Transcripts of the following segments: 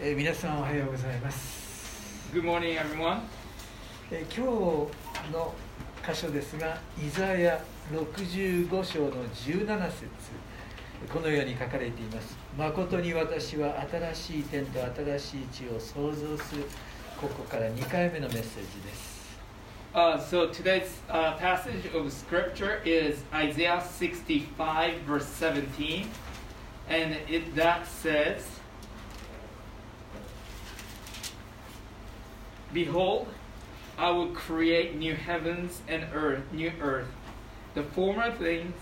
えー皆さんおはようございます、Good morning, everyone. えー今日の箇所ですがイザヤ65章の17節このように書かれています誠に私は新しい天と新しい地を創造するここから2回目のメッセージです Uh, so today's uh, passage of scripture is Isaiah 65, verse 17, and it that says, "Behold, I will create new heavens and earth, new earth. The former things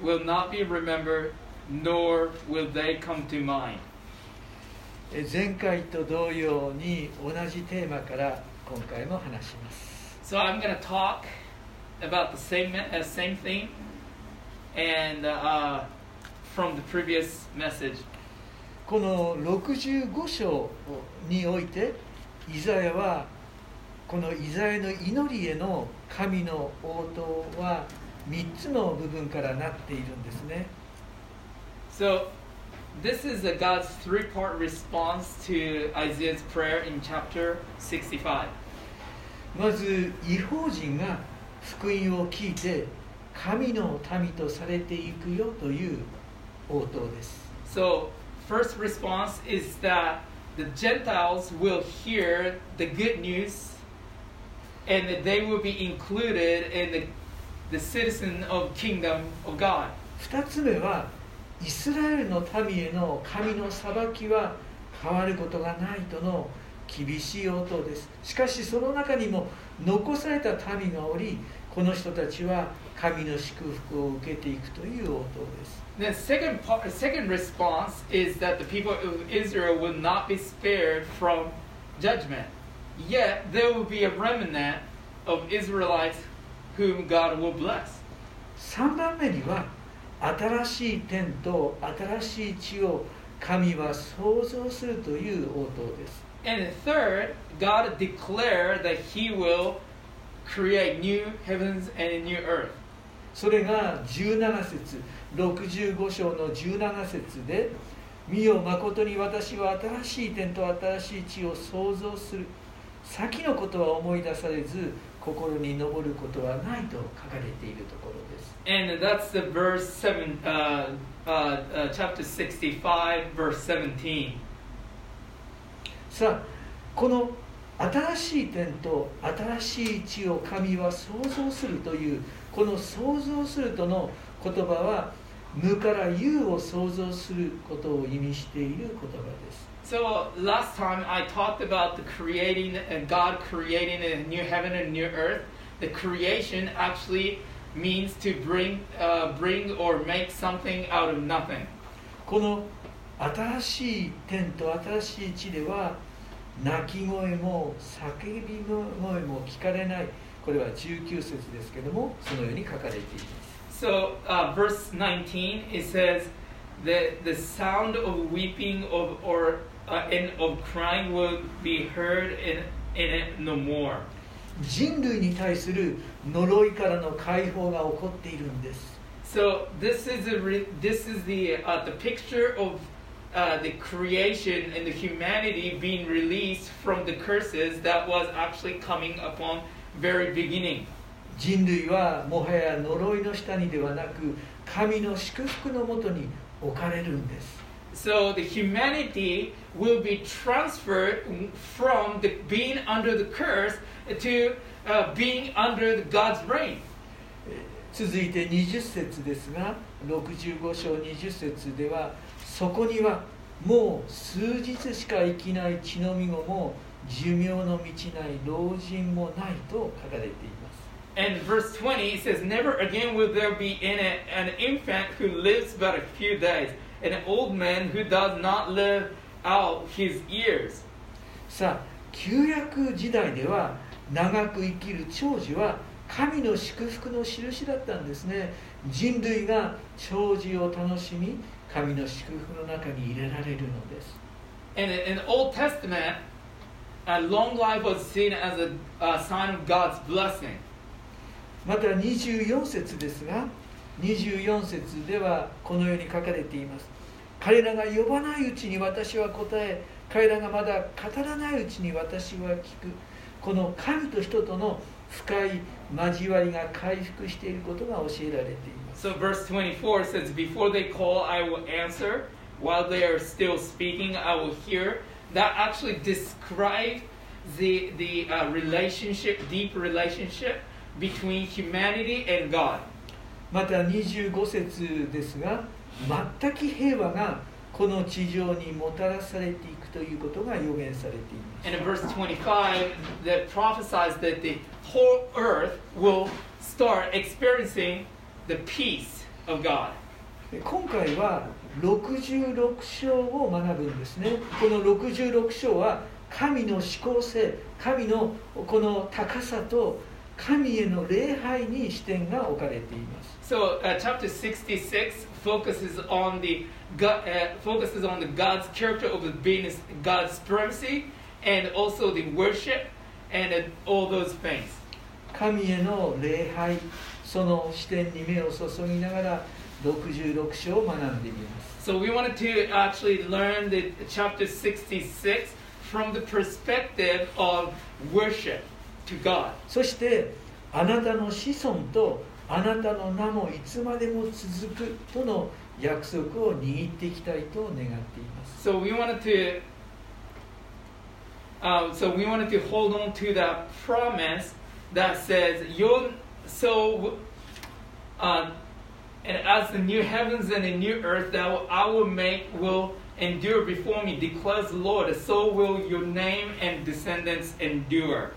will not be remembered, nor will they come to mind." えー前回と同様に同じテーマから今回も話します So I'm going to talk about the same uh, same thing, and uh, from the previous message. この65章において イザヤはこのイザヤの祈りへの神の応答は3つの部分からなっているんですね So this is a God's three-part response to Isaiah's prayer in chapter 65. まず違法人が福音を聞いて神の民とされていくよという応答です So first response is that the Gentiles will hear the good news, and that they will be included in the the citizen of kingdom of God. 2つ目はイスラエルの民への神の裁きは変わることがないとの厳しい応答ですしかしその中にも残された民がおりこの人たちは神の祝福を受けていくという応答です The second part, second response is that the people of Israel will not be spared from judgment. Yet there will be a remnant of Israelites whom God will bless. 3番目には新しい天と新しい地を神は創造するという応答です And third, God declared that He will create new heavens and a new earth. それが17節65章の17節で「見よ誠に私は新しい天と新しい地を創造する」先のことは思い出されず心に昇ることはないと書かれているところです And that's the verse seven, uh, uh, uh, chapter sixty-five, verse seventeen. さあこの新しい天と新しい地を神は創造するというこの創造するとの言葉は無から有を創造することを意味している言葉です So last time I talked about the creating and God creating a new heaven and new earth. The creation actually means to bring, uh, bring or make something out of nothing. この新しい天と新しい地では泣き声も叫び声も聞かれないこれは19節ですけどもそのように書かれています So uh, verse 19 it says that the sound of weeping of or uh, and of crying will be heard in, in it no more. 人類に対する呪いからの解放が起こっているんです So this is a re- this is the uh, the picture of uh, the creation and the humanity being released from the curses that was actually coming upon very beginning. 人類はもはや呪いの下にではなく神の祝福のもとに置かれるんです So the humanity will be transferred from the being under the curse to uh, being under the God's reign. 続いて20節ですが65章20節では そこにはもう数日しか生きない血のみ子も寿命の満ちない老人もないと書かれています And verse 20 it says, Never again will there be in it an infant who lives but a few days, an old man who does not live out his years. さあ旧約時代では長く生きる長寿は神の祝福の印だったんですね人類が長寿を楽しみ神の祝福の中に入れられるのです。And in the Old Testament, a long life was seen as a, a sign of God's blessing. また24節ですが24節ではこのように書かれています。彼らが呼ばないうちに私は答え彼らがまだ語らないうちに私は聞く。この神と人との深い交わりが回復していることが教えられています So verse 24 says, Before they call, I will answer. While they are still speaking, I will hear. That actually describes the, the uh, relationship, deep relationship between humanity and God. また25節ですが全く平和がこの地上にもたらされていくということが予言されています And in verse 25, that prophesies that the whole earth will start experiencing the peace of God. 今回は66章を学ぶんですねこの66章は神の思考性神のこの高さと神への礼拝に視点が置かれています So uh, chapter 66 focuses on the God, uh, focuses on the God's character of the being God's supremacy And also the worship and uh, all those things. 神への礼拝その視点に目を注ぎながら66章を学んでみます So we wanted to actually learn the chapter 66 from the perspective of worship to God. そしてあなたの子孫とあなたの名もいつまでも続くとの約束を握っていきたいと願っています So we wanted to um, so we wanted to hold on to that promise that says your so uh, and as the new heavens and the new earth that I will make will endure before me declares the Lord so will your name and descendants endure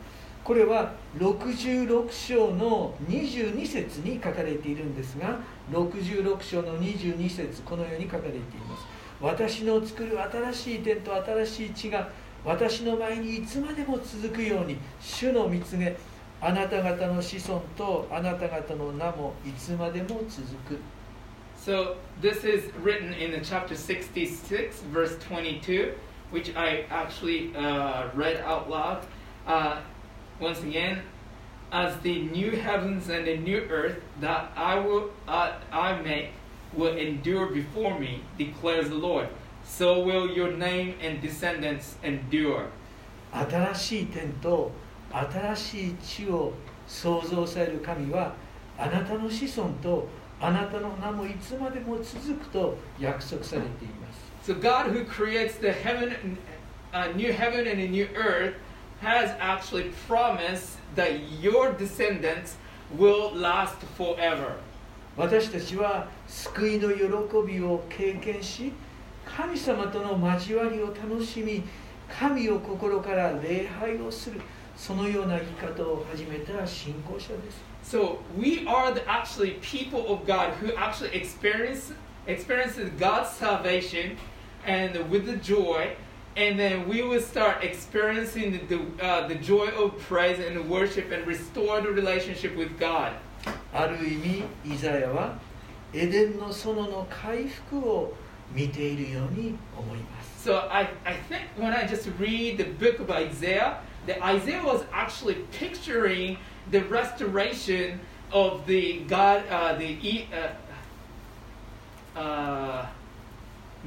これは66章の22節に書かれているんですが66章の22節このように書かれています私の作る新しい天と新しい地が 私の前にいつまでも続くように主の見告げあなた方の子孫とあなた方の名もいつまでも続く So this is written in the chapter 66, verse 22, which I actually uh, read out loud. Uh, once again, as the new heavens and the new earth that I will uh, I make will endure before me, declares the Lord. So will your name and descendants endure. 新しい天と新しい地を創造される神はあなたの子孫とあなたの名もいつまでも続くと約束されています So God, who creates the heaven, uh, new heaven and a new earth, has actually promised that your descendants will last forever. 私たちは救いの喜びを経験し 神様との交わりを楽しみ神を心から礼拝をするそのような生き方を始めた信仰者です So we are the actually people of God who actually experience experiences God's salvation and with the joy, and then we will start experiencing the the, uh, the joy of praise and worship and restore the relationship with God. ある意味イザヤはエデンの園の回復を見ているように思います So I, I think when I just read the book of Isaiah, that Isaiah was actually picturing the restoration of the God, uh, the E- uh, uh,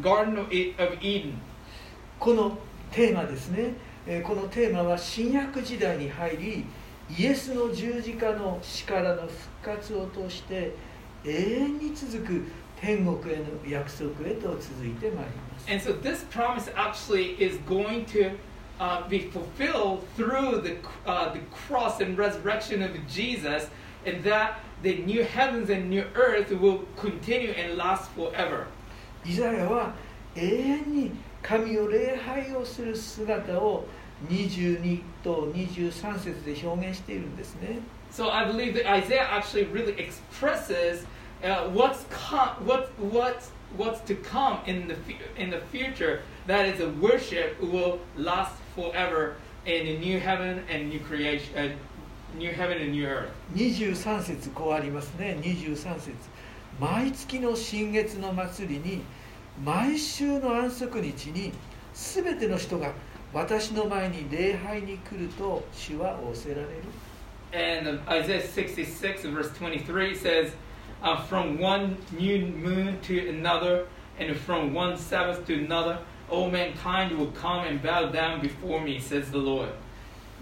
Garden of E- Eden. このテーマですねえーこのテーマは新約時代に入りイエスの十字架の死からの復活を通して永遠に続く天国への約束へと続いてまいります And so this promise actually is going to uh, be fulfilled through the, uh, the cross and resurrection of Jesus, and that the new heavens and new earth will continue and last forever. イザヤは永遠に神を礼拝をする姿を22と23節で表現しているんですね So I believe that Isaiah actually really expresses uh, what's com- what what's what's to come in the fu- in the future. That is, a worship will last forever in a new heaven and new creation, uh, new heaven and new earth. 23節こうありますね23節毎月の新月の祭りに毎週の安息日に全ての人が私の前に礼拝に来ると主は仰せられる And uh, Isaiah 66 verse 23 says, uh, From one new moon to another, and from one Sabbath to another, all mankind will come and bow down before me, says the Lord.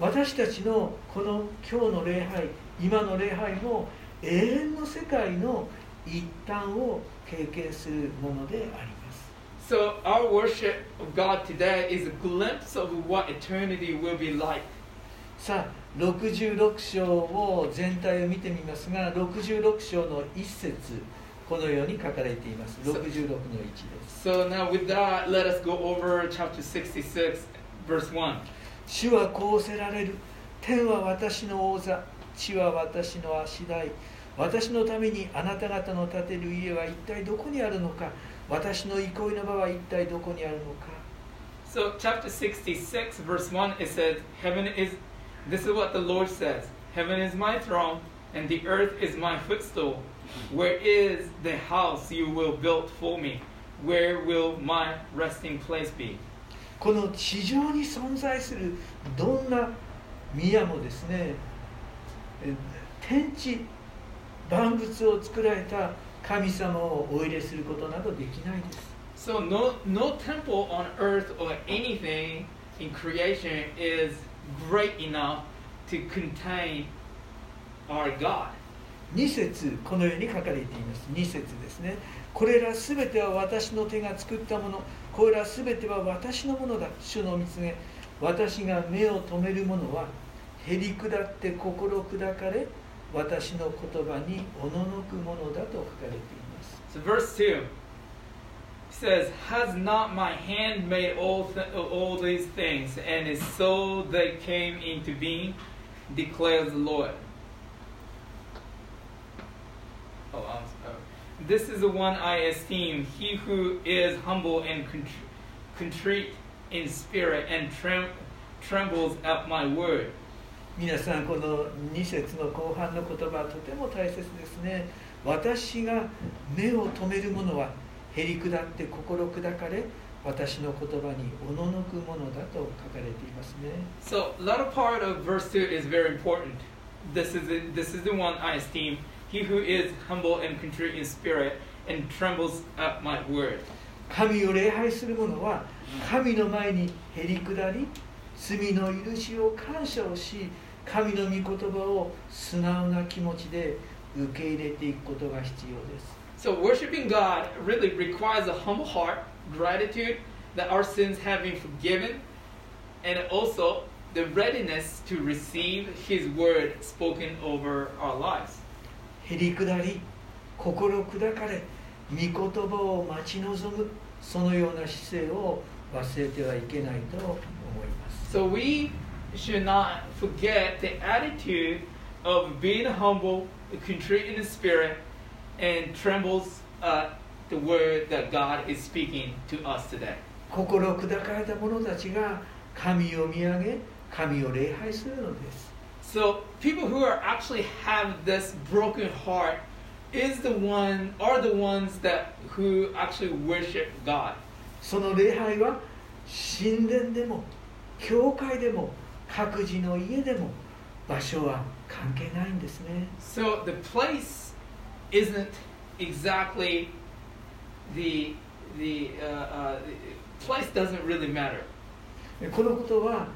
私たちのこの今日の礼拝今の礼拝も永遠の世界の一端を経験するものであります So, our worship of God today is a glimpse of what eternity will be like. さあ66章を全体を見てみますが66章の一節このように書かれています。66の1です。So, now with that, let us go over chapter 66, verse 1. 主はこうせられる。天は私の王座地は私の足台。私のためにあなた方の建てる家は一体どこにあるのか。私の憩いの場は一体どこにあるのか。So, chapter 66, verse 1, it says, Heaven is, this is what the Lord says Heaven is my throne, and the earth is my footstool. Where is the house you will build for me? Where will my resting place be? この地上に存在するどんな宮もですねえ天地万物を作られた神様をお入れすることなどできないです So, no, no temple on earth or anything in creation is great enough to contain our God. 2節このように書かれています。2節ですね。これらすべては私の手が作ったもの。これらすべては私のものだ。主の見つめ。私が目を留めるものはへり下って心砕かれ私の言葉におののくものだと書かれています。So, verse 2 says, Has not my hand made all, th- all these things, and is so they came into being, declares the Lord. Oh, I'm sorry. This is the one I esteem, he who is humble and contr- contrite in spirit and trem- trembles at my word. 皆さんこの2節の後半の言葉はとても大切ですね私が目を留めるものは へり下って心砕かれ私の言葉におののくものだと書かれていますね So, of part of verse 2 is very important. This is, the, this is the one I esteem, he who is humble and contrite in spirit and trembles at my word. 神を礼拝する者は神の前にへり下り罪の許しを感謝をし神の御言葉を素直な気持ちで受け入れていくことが必要です So, worshiping God really requires a humble heart, gratitude that our sins have been forgiven, and also the readiness to receive His word spoken over our lives. へり下り心砕かれ御言葉を待ち望むそのような姿勢を忘れてはいけないと思います So, we should not forget the attitude of being humble, contrite in the spirit, and trembles at the word that God is speaking to us today. 心砕かれた者たちが神を見上げ神を礼拝するのです So people who are actually have this broken heart is the one are the ones that who actually worship God. その礼拝は神殿でも教会でも各自の家でも場所は関係ないんですね So the place isn't exactly the the uh, uh, the place doesn't really matter. このことは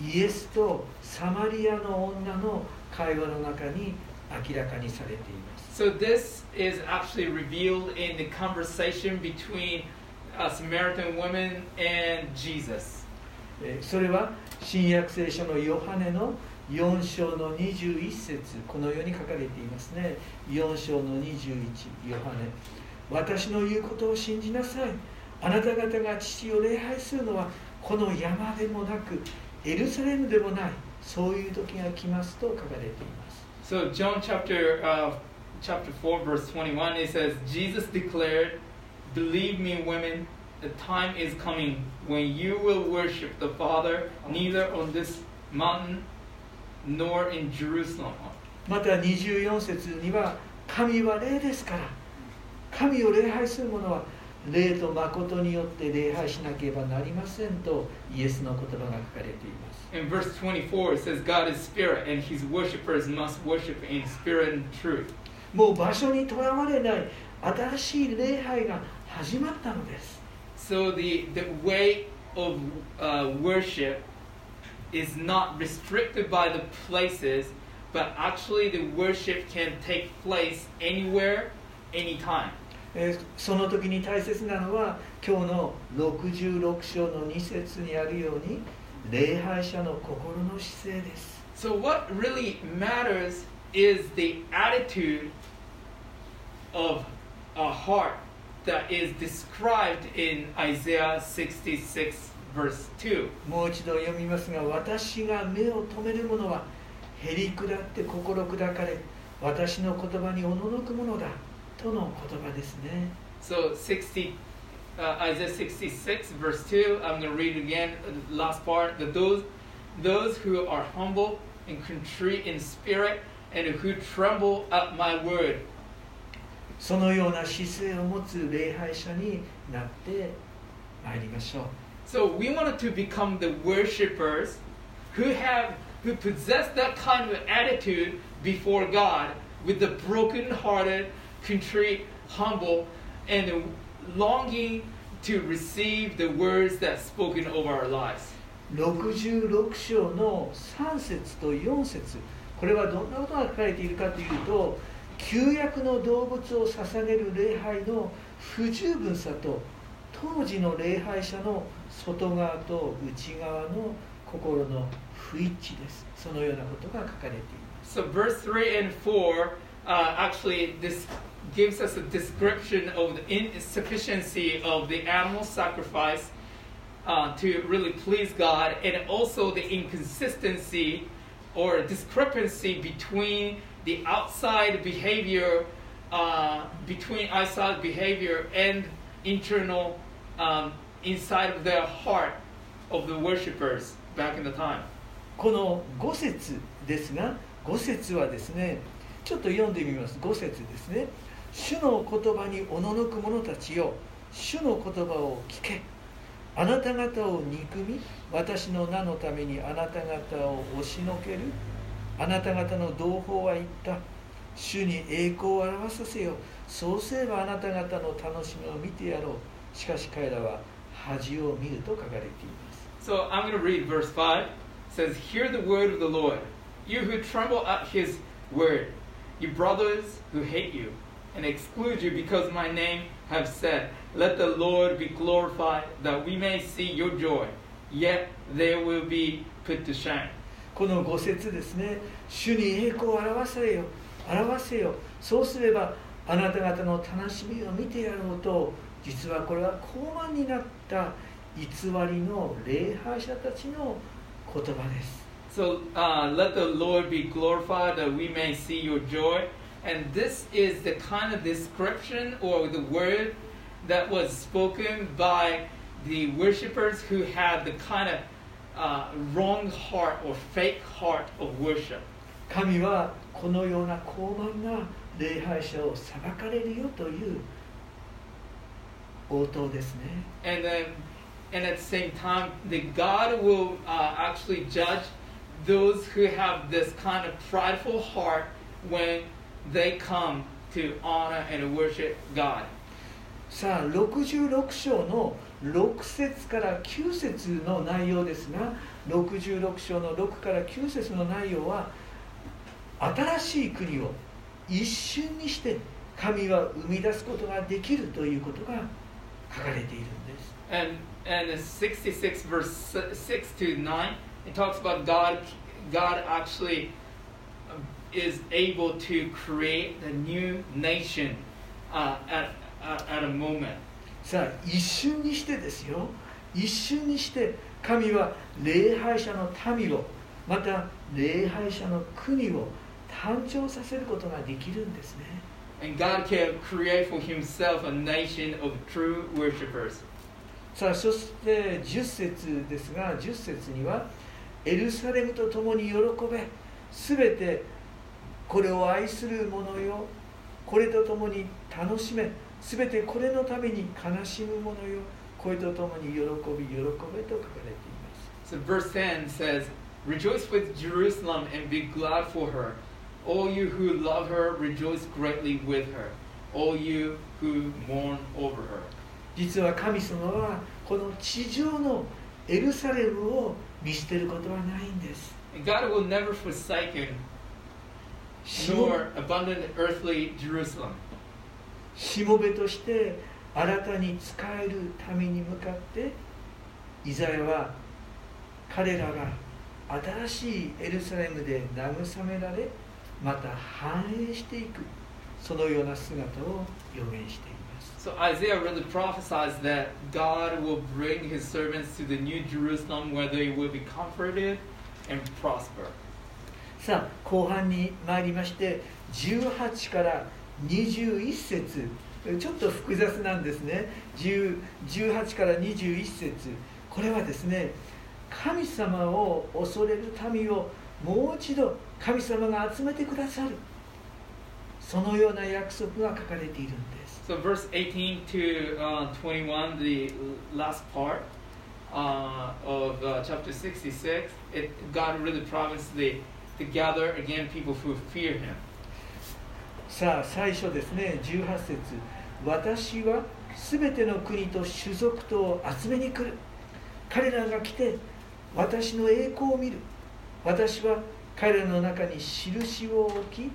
イエスとサマリアの女の会話の中に明らかにされています So this is actually revealed in the conversation between a Samaritan woman and Jesus. えーそれは新約聖書のヨハネの 4章の21節このように書かれていますね4章の21ヨハネ私の言うことを信じなさいあなた方が父を礼拝するのはこの山でもなくエルサレムでもないそういう時が来ますと書かれています So John chapter uh, chapter 4 verse twenty one it says Jesus declared, "Believe me, women, the time is coming when you will worship the Father neither on this mountain nor in Jerusalem." また24節には神は霊ですから神を礼拝する者は霊と誠によって礼拝しなければなりませんとイエスの言葉が書かれています In verse 24, it says, God is spirit, and his worshippers must worship in spirit and truth. もう場所にとらわれない新しい礼拝が始まったのです So the, the way of uh, worship is not restricted by the places, but actually the worship can take place anywhere, anytime. えーその時に大切なのは今日の66章の2節にあるように礼拝者の心の姿勢です So what really matters is the attitude of a heart that is described in Isaiah 66 verse 2. もう一度読みますが私が目を留める者はへり下って心砕かれ私の言葉におののくものだとの言葉ですね So 60, uh, Isaiah 66 verse 2. I'm going to read it again. The last part. That those, those who are humble and contrite in spirit, and who tremble at my word. そのような姿勢を持つ礼拝者になってまいりましょう So we wanted to become the worshipers who have, who possess that kind of attitude before God, with the broken-hearted, contrite, humble, and longing to receive the words that's spoken over our lives. 66章の3節と4節これはどんなことが書かれているかというと旧約の動物を捧げる礼拝の不十分さと当時の礼拝者の 外側と内側の心の不一致ですそのようなことが書かれています So verse 3 and 4 uh, actually this gives us a description of the insufficiency of the animal sacrifice uh, to really please God and also the inconsistency or discrepancy between the outside behavior uh, between outside behavior and internal um, inside of the heart of the worshippers back in the time. この5節ですが5節はですねちょっと読んでみます。5節ですね。主の言葉におののく者たちよ主の言葉を聞け。あなた方を憎み私の名のためにあなた方を押しのける。あなた方の同胞は言った。主に栄光を表させよ。そうすればあなた方の楽しみを見てやろう。しかし彼らは恥を見ると書かれています So I'm going to read verse 5. It says, Hear the word of the Lord, you who tremble at his word, you brothers who hate you and exclude you because my name have said, Let the Lord be glorified, that we may see your joy, yet they will be put to shame. この五節ですね主に栄光を表せよ表せよそうすればあなた方の楽しみを見てやろうと実はこれは高慢になった偽りの礼拝者たちの言葉です So uh, let the Lord be glorified, that we may see your joy. And this is the kind of description or the word that was spoken by the worshippers who had the kind of uh, wrong heart or fake heart of worship. 神はこのような高慢な礼拝者を裁かれるよという 応答ですね And then, and at the same time, the God will uh, actually judge those who have this kind of prideful heart when they come to honor and worship God. さあ66章の6節から9節の内容ですが66章の6から9節の内容は新しい国を一瞬にして神は生み出すことができるということが書かれているんです And and in 66 verse 6 to 9, it talks about God. God actually um, is able to create a new nation uh, at, at at a moment. さあ一瞬にしてですよ一瞬にして神は礼拝者の民をまた礼拝者の国を誕生させることができるんですね And God can create for Himself a nation of true worshippers. さあそして10節ですが10節にはエルサレムと共に喜べすべてこれを愛する者よこれと共に楽しめすべてこれのために悲しむ者よこれと共に喜び喜べと書かれています So verse 10 says, Rejoice with Jerusalem and be glad for her. All you who love her, rejoice greatly with her. All you who mourn over her. 実は神様はこの地上のエルサレムを見捨てることはないんです God will never forsake him, しも nor abandon earthly Jerusalem. しもべとして新たに使える民に向かってイザヤは彼らが新しいエルサレムで慰められまた繁栄していくそのような姿を予言しています So Isaiah really prophesies that God will bring his servants to the new Jerusalem where they will be comforted and prosper. さあ後半に参りまして18から21節ちょっと複雑なんですね10 18から21節これはですね神様を恐れる民をもう一度神様が集めてくださるそのような約束が書かれているんです So verse 18 to uh, 21, the last part uh, of uh, chapter 66, it, God really promised the, to gather again people who fear Him. さあ最初ですね18節私はすべての国と種族とを集めに来る彼らが来て私の栄光を見る私は彼らの中に印を置き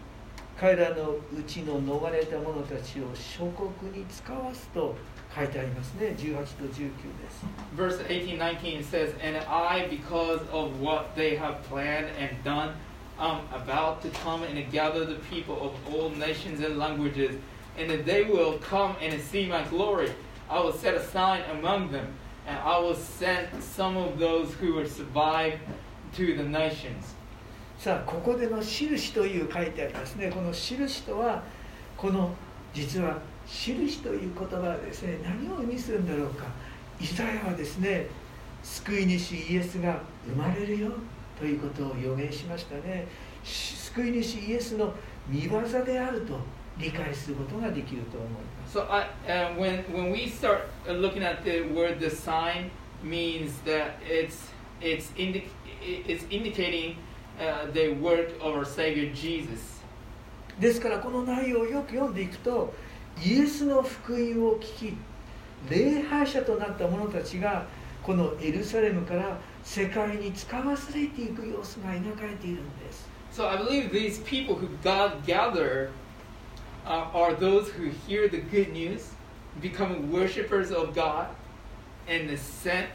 彼らのうちの逃れた者たちを諸国に使わすと書いてありますね18と19です Verse 18 19 says, And I, because of what they have planned and done, am about to come and gather the people of all nations and languages, and that they will come and see my glory. I will set a sign among them, and I will send some of those who will survive to the nations. さあここでの印という書いてありますね。この印とはこの実は印という言葉はですね何を意味するんだろうか。イザヤはですね救い主イエスが生まれるよということを予言しましたね。救い主イエスの見業であると理解することができると思います。So I, uh, when when we start looking at the word the sign means that it's it's indi- it's indicating uh, the work of our Savior Jesus. ですからこの内容をよく読んでいくとイエスの福音を聞き礼拝者となった者たちがこのエルサレムから世界に使わされていく様子が描かれているんです So I believe these people who God gathered uh, are those who hear the good news, become worshipers of God, and is sent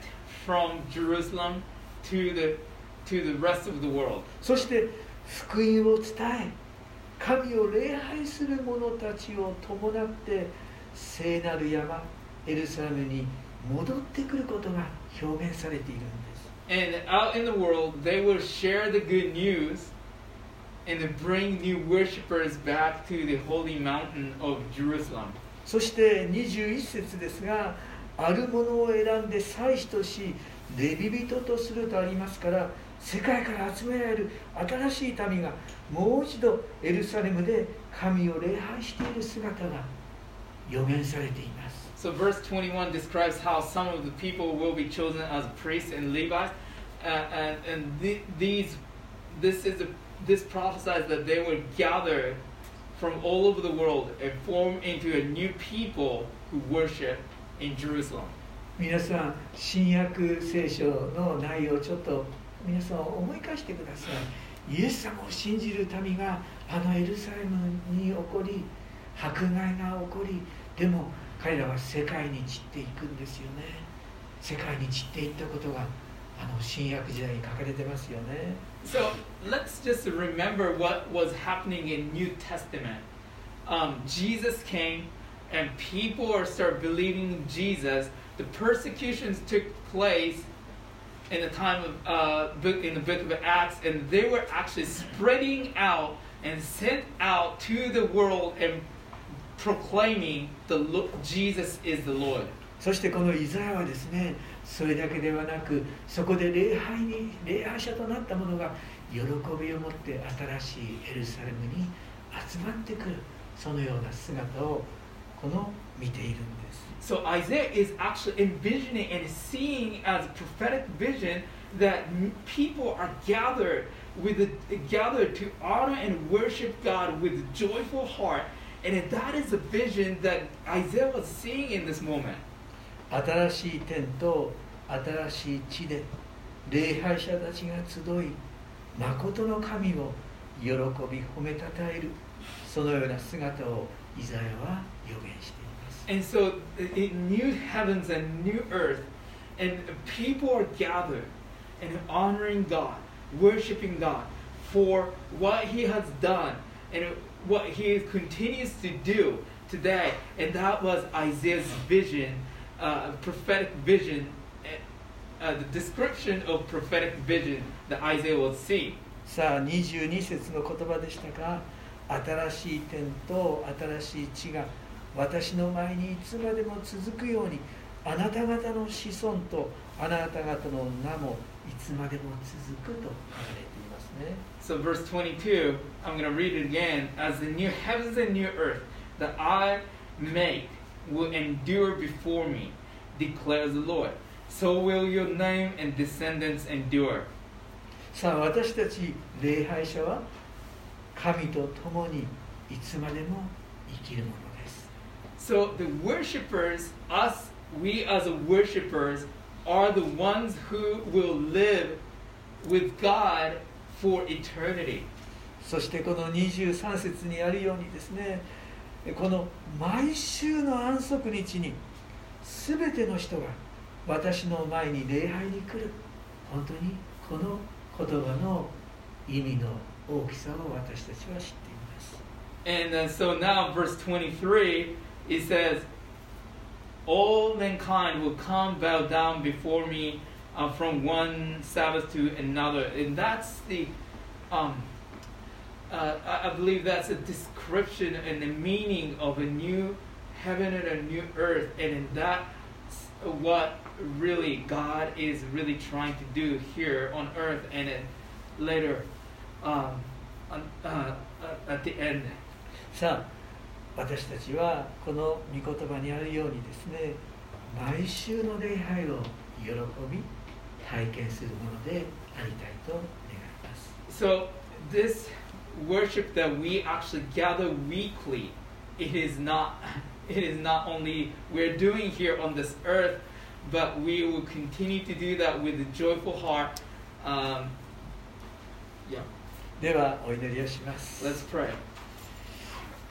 from Jerusalem to the to the rest of the world. そして福音を伝え神を礼拝する者たちを伴って聖なる山エルサレムに戻ってくることが表現されているんです And out in the world, they will share the good news and bring new worshipers back to the holy mountain of Jerusalem. そして21節ですがあるものを選んで祭司としレビ人とするとありますから世界から集められる新しい民がもう一度エルサレムで神を礼拝している姿が予言されています So verse 21 describes how some of the people will be chosen as priests and Levites, uh, and, and the, these, this is a, this prophesies that they will gather from all over the world and form into a new people who worship in Jerusalem. 皆さん新約聖書の内容をちょっと皆さん思い返してくださいイエス様を信じる民があのエルサレムに起こり迫害が起こりでも彼らは世界に散っていくんですよね世界に散っていったことがあの新約時代に書かれてますよね So let's just remember what was happening in New Testament. Um, Jesus came, and people are start believing Jesus. The persecutions took place in the time of uh, book in the book of Acts, and they were actually spreading out and sent out to the world and proclaiming the Lo- Jesus is the Lord. そしてこのイザヤはですねそれだけではなくそこで礼拝に礼拝者となった者が喜びを持って新しいエルサレムに集まってくるそのような姿をこの見ているんです So Isaiah is actually envisioning and seeing as a prophetic vision that m- people are gathered with a, gathered to honor and worship God with a joyful heart, and that is a vision that Isaiah was seeing in this moment. 新しい天と新しい地で礼拝者たちが集い誠の神を喜び褒めたたえるそのような姿をイザヤは予言しています And so, in new heavens and new earth, and people are gathered and honoring God, worshiping God for what He has done and what He continues to do today. And that was Isaiah's vision, uh, prophetic vision, uh, the description of prophetic vision that Isaiah was seeing. さあ22節の言葉でしたが新しい天と新しい地が 私の前にいつまでも続くようにあなた方の子孫とあなた方の名もいつまでも続くと書かれていますね So, verse 22, I'm going to read it again. As the new heavens and new earth that I make will endure before me, declares the Lord, so will your name and descendants endure. さあ私たち礼拝者は神と共にいつまでも生きるもの So, the worshippers, us, we as worshippers, are the ones who will live with God for eternity. そしてこの23節にあるようにですねこの毎週の安息日に全ての人が私の前に礼拝に来る本当にこの言葉の意味の大きさを私たちは知っています And uh, so now, verse 23, it says, All mankind will come bow down before me uh, from one Sabbath to another. And that's the, um, uh, I believe that's a description and the meaning of a new heaven and a new earth. And in that, what really God is really trying to do here on earth and then later um, uh, uh, at the end. さあ私たちはこの御言葉にあるようにですね毎週の礼拝を喜び体験するものでありたいと願います So this worship that we actually gather weekly, it is not it is not only we're doing here on this earth, but we will continue to do that with a joyful heart. Um, yeah, ではお祈りをします let's pray.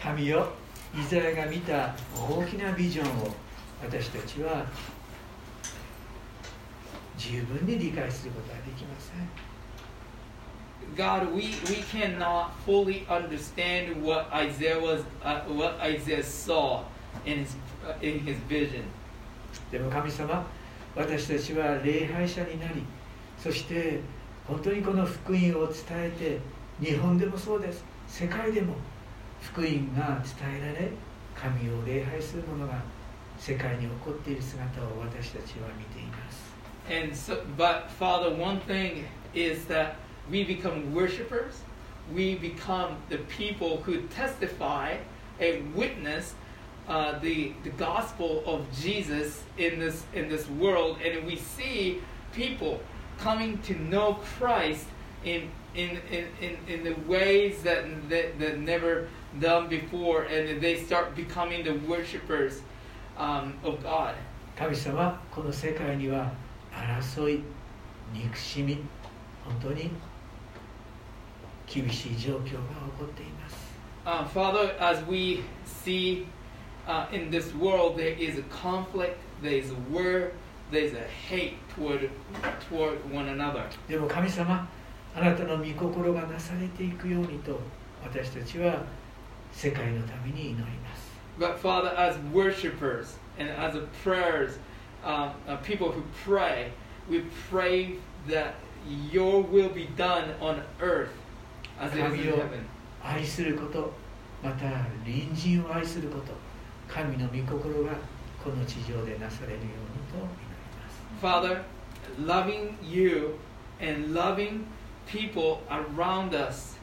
神よ イザヤが見た大きなビジョンを私たちは十分に理解することはできません God, we, we cannot fully understand what Isaiah was uh, what Isaiah saw in his uh, in his vision. でも神様私たちは礼拝者になりそして本当にこの福音を伝えて日本でもそうです世界でも福音が伝えられ神を礼拝する者が世界に起こっている姿を私たちは見ています And so, but Father, one thing is that we become worshipers. We become the people who testify and witness uh, the the gospel of Jesus in this in this world, and we see people coming to know Christ in in in, in, in the ways that, that that never done before, and they start becoming the worshipers um, of God. 神様この世界には争い憎しみ本当に厳しい状況が起こっています Uh, Father, as we see uh, in this world, there is a conflict, there is a war, there is a hate toward toward one another. でも神様あなたの御心がなされていくようにと私たちは 世界のために祈ります But Father, as worshipers and as a prayers, uh, uh, people who pray, we pray that Your will be done on earth as it is in 神を heaven. 愛することまた隣人を愛すること神の御心がこの地上でなされるようにと祈ります Father, loving you and loving people around us,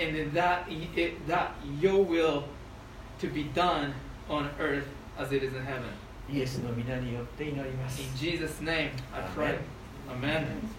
and then that, it, that your will to be done on earth as it is in heaven. In Jesus' name, I pray. Amen.